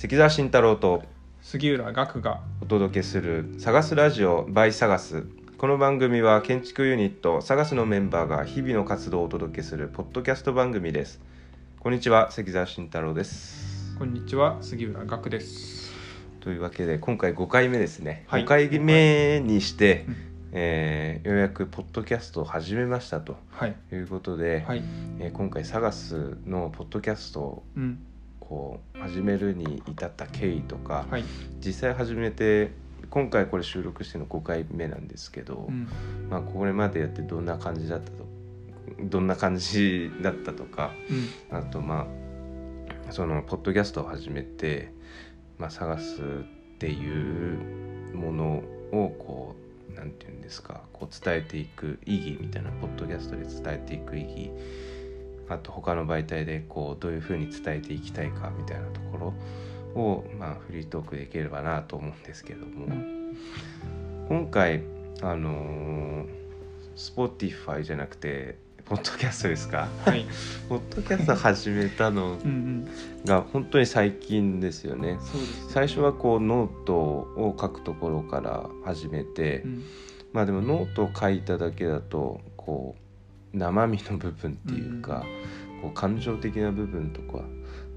関澤慎太郎と杉浦岳がお届けする「探すラジオ by 探す」この番組は建築ユニット探すのメンバーが日々の活動をお届けするポッドキャスト番組です。こんにちは関澤慎太郎です。こんにちは杉浦岳です。というわけで今回5回目ですね、はい。5回目にして、うん。えーようやくポッドキャストを始めましたとはい。いうことで、はい。えー今回探すのポッドキャストをうんこう始めるに至った経緯とか、はい。実際始めて今回これ収録してるの5回目なんですけど、うん。まあ、これまでやってどんな感じだったとどんな感じだったとかうん。あとまあそのポッドキャストを始めて、まあ、探すっていうものをこうなんていうんですかこう伝えていく意義みたいなポッドキャストで伝えていく意義あと他の媒体でこうどういうふうに伝えていきたいかみたいなところを、まあ、フリートークできればなと思うんですけども、うん。今回あのー、Spotify じゃなくてポッドキャストですか？はい。ポッドキャスト始めたのが本当に最近ですよね。そうです最初はこうノートを書くところから始めて、うん。まあでもノートを書いただけだとこう生身の部分っていうか、こう感情的な部分とか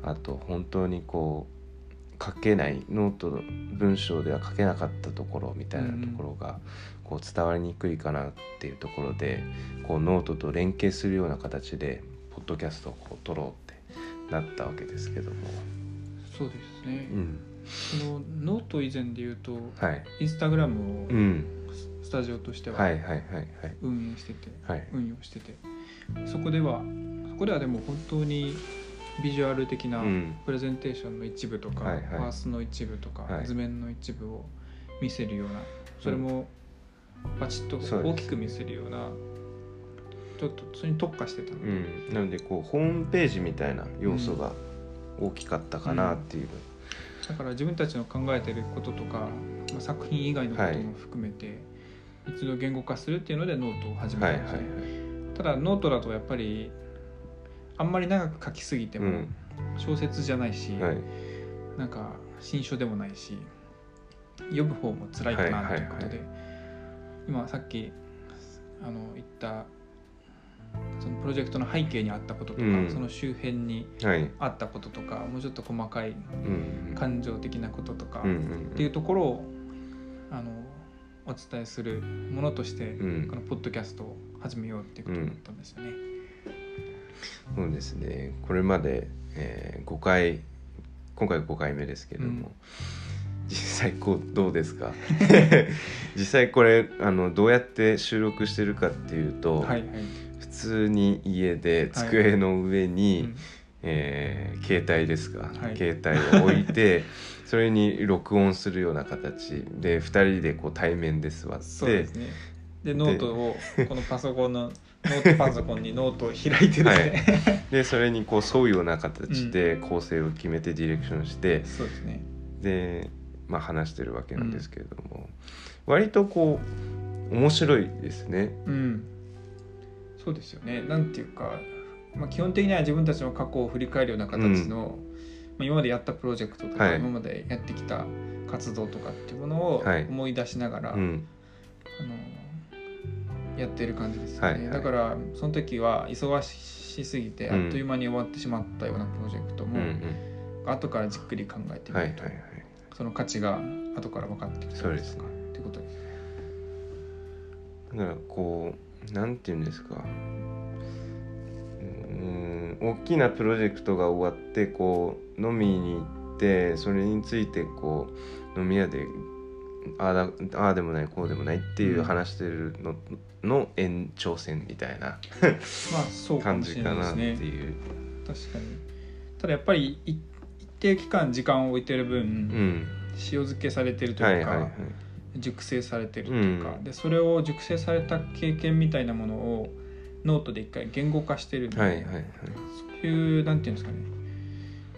あと本当にこう書けないノートの文章では書けなかったところみたいなところがこう伝わりにくいかなっていうところでこうノートと連携するような形でポッドキャストをこう撮ろうってなったわけですけども。そうですね。うん、そのノート以前で言うとはい、インスタグラムをうん、スタジオとしては運営しててはい。運用してて。そこではそこではでも本当にビジュアル的なうん。プレゼンテーションの一部とか、はいはい。パースの一部とか、はい。図面の一部を見せるようなそれもパチッと大きく見せるようなちょっとそれに特化してたので、うん、なのでこうホームページみたいな要素が大きかったかなっていう、だから自分たちの考えてることとか、まあ、作品以外のことも含めて、一度言語化するっていうのでノートを始めたんです、ただノートだとやっぱりあんまり長く書きすぎても小説じゃないし、はいなんか新書でもないし読む方も辛いかなということで、今さっきあの言ったそのプロジェクトの背景にあったこととか、うんその周辺にあったこととかもうちょっと細かい感情的なこととか、っていうところをあのお伝えするものとして、うん。このポッドキャストを始めようっていうことになったんですよね。そうですね。これまで、えー、5回今回5回目ですけれども、うん。実際こうどうですか？実際これあのどうやって収録してるかっていうと、はいはい。普通に家で机の上に、うんえー携帯ですか、はい携帯を置いて それに録音するような形で2人でこう対面で座ってそうですね。でノートをこのパソコンのノートパソコンにノートを開いてですね。でそれにこう沿うような形で構成を決めてディレクションして、そうですね。で、まあ、話してるわけなんですけれども、割とこう面白いですね。うん。そうですよね。なんていうか、まあ基本的には自分たちの過去を振り返るような形の、まあ今までやったプロジェクトとか、はい。今までやってきた活動とかっていうものをはい。思い出しながら、うん。あのやってる感じですよね。はいはい。だからその時は忙しすぎてうん。あっという間に終わってしまったようなプロジェクトも、うんうん。後からじっくり考えてみると、はいはいはい。その価値が後から分かってきたそうですねってことですね。だからこうなんていうんですか大きなプロジェクトが終わってこう飲みに行ってそれについてこう飲み屋でああだああでもないこうでもないっていう話してるのの延長線みたいなまあそうか感じかなってないう。確かに。ただやっぱりい一定期間時間を置いてる分、うん塩漬けされてるとか、はいいうはいはい。熟成されてるというか、うんでそれを熟成された経験みたいなものをノートで一回言語化してるんで、はいはいはい。そういうなんていうんですかね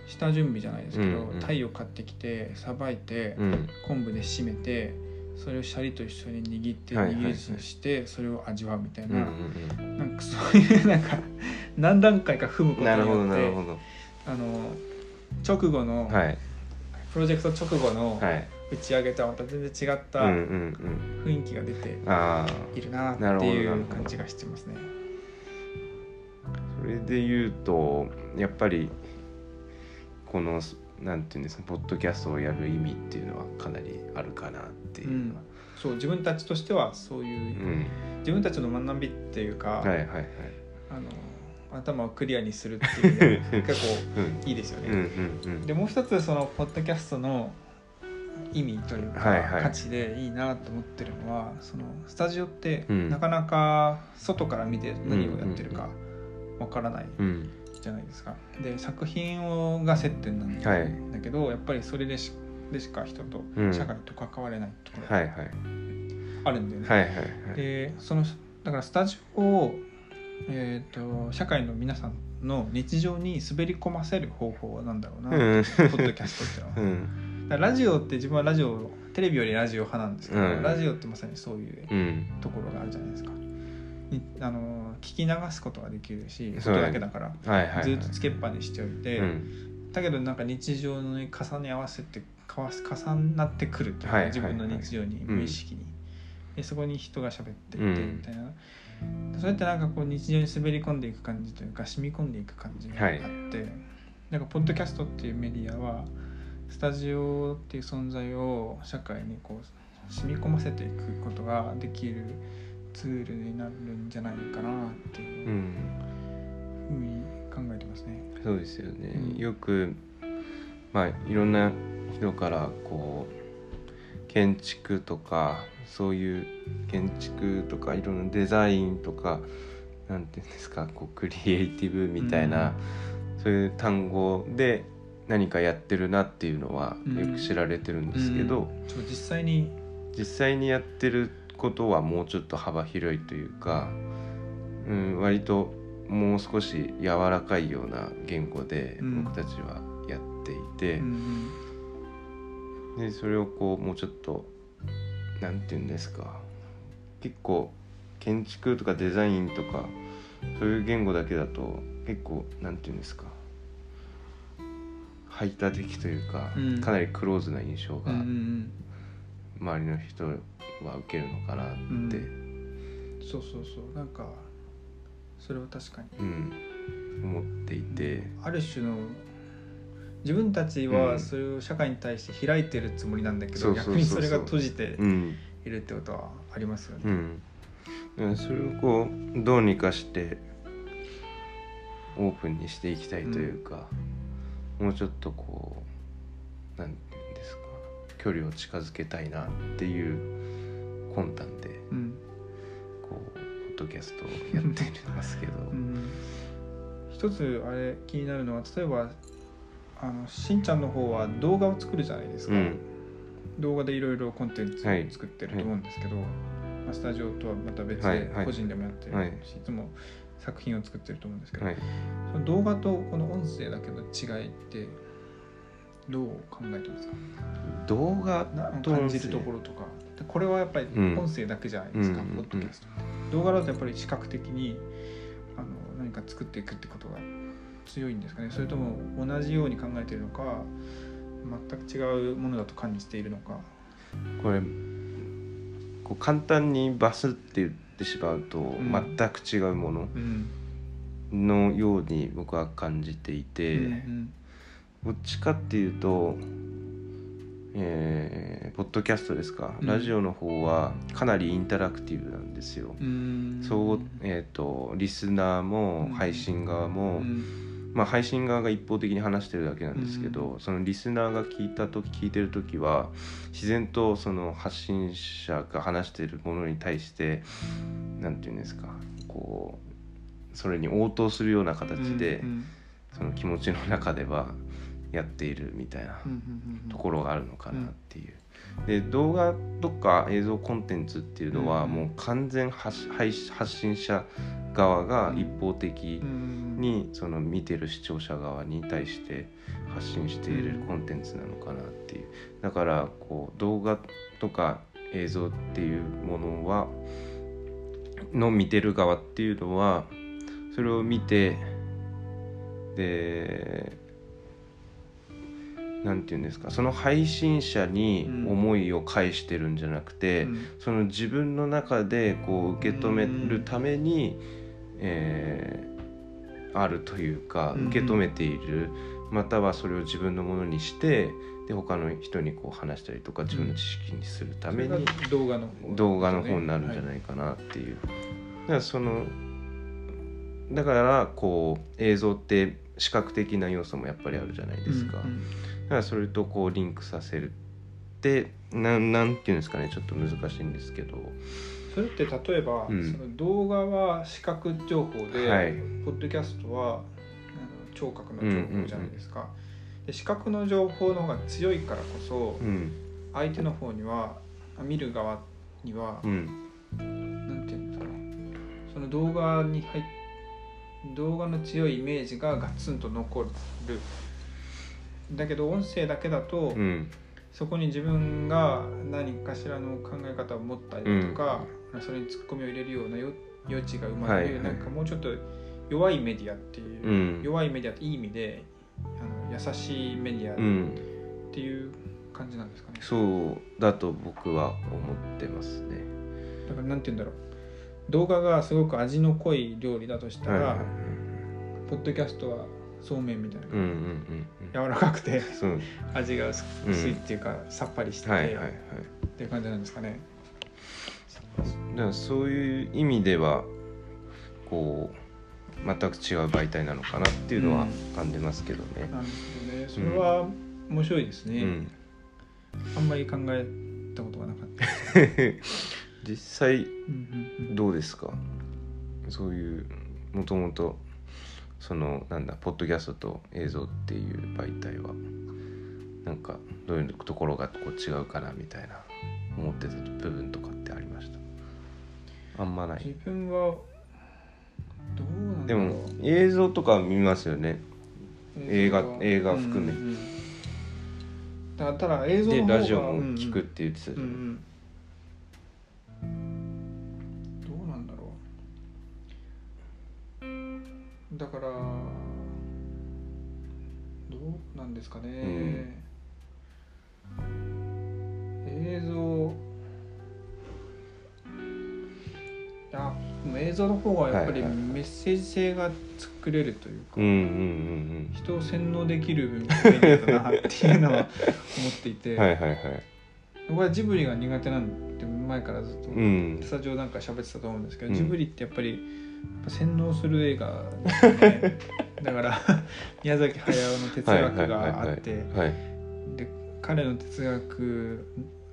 下準備じゃないですけど、うんうん鯛を買ってきてさばいて、うん昆布で締めてそれをシャリと一緒に握ってはいはいはい握り寿司してそれを味わうみたいうんうな、んなんかそういうなんか何段階か踏むうん。ことによって。あの直後のはい。プロジェクト直後のはい打ち上げとはまた全然違ったうんうん雰囲気が出ているなっていう感じがしてますね。それで言うとやっぱりこのなんていうんですかポッドキャストをやる意味っていうのはかなりあるかなっていう。のは、そう自分たちとしてはそういううん。自分たちの学びっていうか、はいはいはい。あの頭をクリアにするっていう意味で結構 うん。いいですよね。うんうんうん。でもう一つそのポッドキャストの意味というか、はいはい。価値でいいなと思ってるのはそのスタジオってうん。なかなか外から見て何をやってるかわからないうん。じゃないですか。で作品をが接点なんだ,、はい。けどやっぱりそれでしでしか人とうん。社会と関われないところがはいはい。あるんだよね。はいはいはい。でそのだからスタジオを、えー、と社会の皆さんの日常に滑り込ませる方法なんだろうな、うん。ポッドキャストっていうのは。うん。ラジオって自分はラジオテレビよりラジオ派なんですけど、うん。ラジオってまさにそういううん。ところがあるじゃないですか。にあの聞き流すことができるしそう音だけだから、はいはいはい。ずっとつけっぱにしておいて、うん。だけどなんか日常に重ね合わせてかわ重なってくるというか、はいはいはい。自分の日常にうん。無意識に、でそこに人が喋っていてうんみたいな、そうやってなんかこう日常に滑り込んでいく感じというか染み込んでいく感じがあって、なんかポッドキャストっていうメディアはスタジオっていう存在を社会にこう染み込ませていくことができるツールになるんじゃないかなっていううんふうに考えてますね。そうですよね、うん。よくまあいろんな人からこう建築とかそういう建築とかいろんなデザインとかなんていうんですかこうクリエイティブみたいな、そういう単語で何かやってるなっていうのはうんよく知られてるんですけど、そう実際に実際にやってることはもうちょっと幅広いというか、うん、割ともう少し柔らかいような言語でうん。僕たちはやっていて、うんでそれをこうもうちょっとなんて言うんですか結構建築とかデザインとかそういう言語だけだと結構なんて言うんですか排他的というか、うん。かなりクローズな印象がん周りの人は受けるのかなって、うん。そうそうそう。なんかそれは確かに。うん。思っていて、ある種の自分たちうん。はそれを社会に対して開いてるつもりなんだけど、逆にそれが閉じてうん。いるってことはありますよね。うん、それをこうどうにかしてオープンにしていきたいというか、もうちょっとこうなん距離を近づけたいなっていう魂胆でうん。こうポッドキャストをやっていますけど、うん。一つあれ気になるのは例えばあのしんちゃんの方は動画を作るじゃないですか、うん。動画でいろいろコンテンツ作ってると思うんですけど、まあ、スタジオとはまた別はい。はい。で個人でもやってるし、はい。い、つも作品を作ってると思うんですけど、はい、その動画とこの音声だけの違いってどう考えてますか？動画なと感じるところとか。でこれはやっぱりうん。音声だけじゃないですか、うんポッドキャスト。って動画だとやっぱり視覚的にあの何か作っていくってことが強いんですかね。それとも同じように考えているのか全く違うものだと感じているのか。これこう簡単にバスって言ってしまうとん。全く違うものうん。のように僕は感じていて。うんどっちかっていうと、えーポッドキャストですか、うん。ラジオの方はかなりインタラクティブなんですよ。うん。そうえー、とリスナーもうん。配信側も、うん。まあ、配信側が一方的に話してるだけなんですけど、うそのリスナーが聞いた時聞いてる時は自然とその発信者が話してるものに対してなんていうんですかこうそれに応答するような形で、うん。その気持ちの中ではやっているみたいなところがあるのかなっていう。で動画とか映像コンテンツっていうのはうんもう完全発信者側が一方的うんにその見てる視聴者側に対して発信しているコンテンツなのかなっていう。だからこう動画とか映像っていうものはの見てる側っていうのはそれを見てでなんていうんですかその配信者に思いを返してるんじゃなくて、うん、その自分の中でこう受け止めるために、うん、えー、あるというか受け止めている、うん、またはそれを自分のものにしてで他の人にこう話したりとか自分の知識にするために動画の方、動画の方になるんじゃないかなっていう。はい、だからそのだからこう映像って視覚的な要素もやっぱりあるじゃないですか。うんうんだからそれとこうリンクさせるってなんなんていうんですかねちょっと難しいんですけど。それって例えば、うん、その動画は視覚情報で、はい、ポッドキャストは聴覚の情報じゃないですか、で視覚の情報の方が強いからこそ、うん、相手の方には見る側には、うん、なんていうんですかね。その動画に入っ動画の強いイメージがガツンと残るだけど音声だけだと、うん、そこに自分が何かしらの考え方を持ったりとか、うん、それにツッコミを入れるような余地が生まれる、はい、なんかもうちょっと弱いメディアっていう、うん、弱いメディアっていい意味であの優しいメディアっていう感じなんですかね、そうだと僕は思ってますね。だからなんて言うんだろう。動画がすごく味の濃い料理だとしたら、はい、ポッドキャストはそうめんみたいな、うんうんうん、柔らかくて味が薄いっていうか、うん、さっぱりしてて、はいはいはい、っていう感じなんですかね。だからそういう意味ではこう全く違う媒体なのかなっていうのは感じますけどね。うん、なるほどね。それは面白いですね。うん、あんまり考えたことがなかった。実際どうですか、そういうもともとそのなんだポッドキャストと映像っていう媒体はなんかどういうところがこう違うかなみたいな思ってた部分とかってありました？あんまない。自分はどうなんでも映像とか見ますよね。映画映画含め、うんうん、だただ映像でラジオも聞くって言ってたじゃん、うんうんだからどうなんですかね、うん、映像いや映像の方がやっぱりメッセージ性が作れるというか、人を洗脳できるメディアだなっていうのは思っていて。はいはい、はい、僕はジブリが苦手なんて前からずっと、スタジオなんか喋ってたと思うんですけど、うん、ジブリってやっぱり洗脳する映画。ですねだから 宮崎駿の哲学があって。で彼の哲学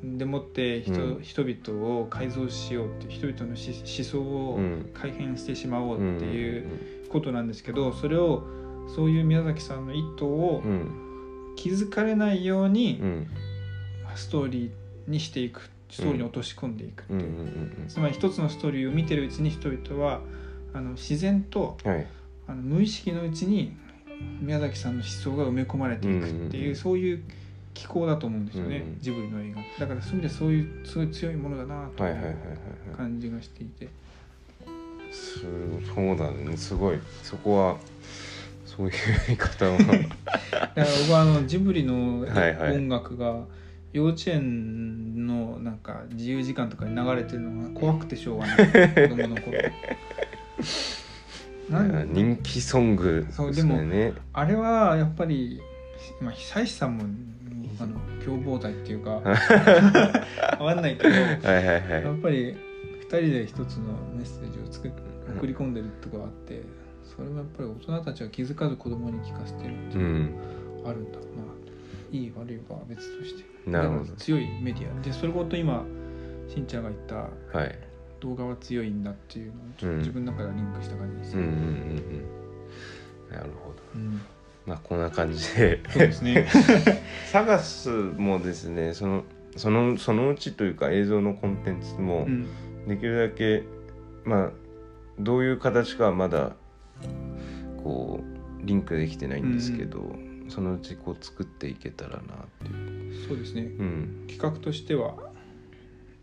でもって人うん、人々を改造しようって人々の思想を改変してしまおうっていうことなんですけどそれをそういう宮崎さんの意図を気づかれないようにストーリーにしていくストーリーに落とし込んでいくっていう。つまり一つのストーリーを見てるうちに人々はあの自然と、はい、あの無意識のうちに宮崎さんの思想が埋め込まれていくっていう,、そういう機構だと思うんですよね、うんジブリの映画。だからそういう意味でそういうすごい強いものだなという感じがしていて、そうだね。すごい。そこはそういう言い方は だから僕はあのジブリの音楽が幼稚園のなんか自由時間とかに流れてるのが怖くてしょうがない。子供の頃 人気ソングですね。あれはやっぱり、まあ、久石さんもあの共謀罪っていうか わかんないけどはいはい、はい、やっぱり2人で一つのメッセージを作っ送り込んでるとこがあってそれもやっぱり大人たちは気づかず子供に聞かせてるっていうのがあるんだ。ろうな、うん、いい悪いは別として。なるほど。強いメディア。でそれごと今しんちゃんが言った、はい、動画は強いんだっていうのをちょっと自分の中ではリンクした感じです、うんうんうんうん、なるほど、うん、まあこんな感じでそうですねサガスもですねそのそのそのうちというか映像のコンテンツもできるだけ、まあどういう形かはまだこうリンクできてないんですけど、うん、そのうちこう作っていけたらなっていうそうですね、うん、企画としては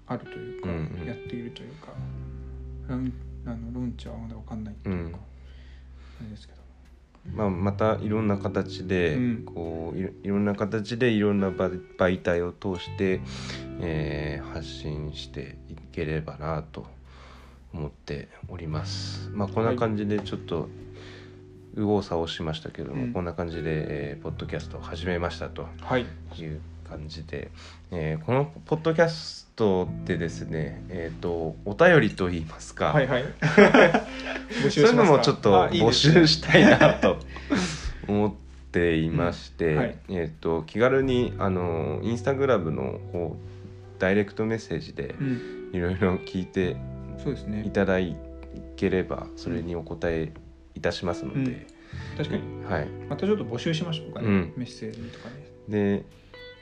あるというか、うんうん、やっているというかあのロンチはまだ分かんないというか、うん、あれですけど。まあ、またいろんな形で、うん。こういろんな形でいろんな媒媒体を通して、えー発信していければなと思っております。まあ、こんな感じでちょっと右往左往しましたけども、うん。こんな感じで、えーポッドキャストを始めましたとはい。いう感じで、えーこのポッドキャストでですね、えー、とお便りといいますか、はいはい。募そういうのもちょっと募集したいなと 思っていまして、うんはい。えっ、と気軽にあのインスタグラムの方ダイレクトメッセージでうん。いろいろ聞いていただければそれにお答えいたしますので、確かに。はい。またちょっと募集しましょうかね、うん。メッセージとかね。で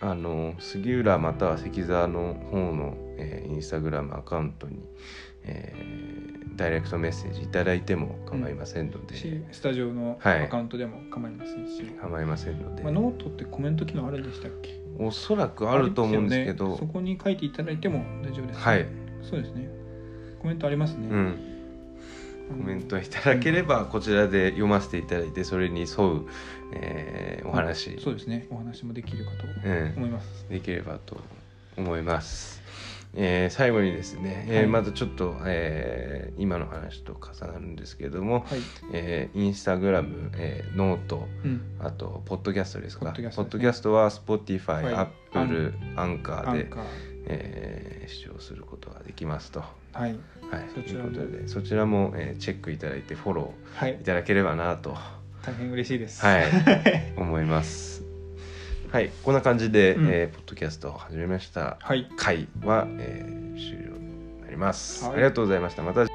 あの杉浦または関沢の方の、えーインスタグラムアカウントに、えーダイレクトメッセージいただいても構いませんので、しスタジオのはい。アカウントでも構いませんし、構いませんので、まあ、ノートってコメント機能あるんでしたっけ？おそらくあると思うんですけど。ね。そこに書いていただいても大丈夫です、はい、そうですね。コメントありますね、うん、コメントいただければこちらで読ませていただいてそれに沿う、えーお話、そうですね。お話もできるかとうん、思います、できればと思います。えー最後にですね、えーはい。まずちょっと、えー今の話と重なるんですけれども、はい、えーインスタグラム、えーノートうん、あとポッドキャストですか？ポッドキャストは Spotify、はい。Apple、アンカーで、えー視聴することができますと。はい。はい、そちらも。ということでそちらも、えーチェックいただいてフォロはい。ーいただければなと、大変嬉しいです。はい、思います。はい、こんな感じで、うん。えーポッドキャストを始めました。はい。回は、えー終了になります、はい。ありがとうございました。また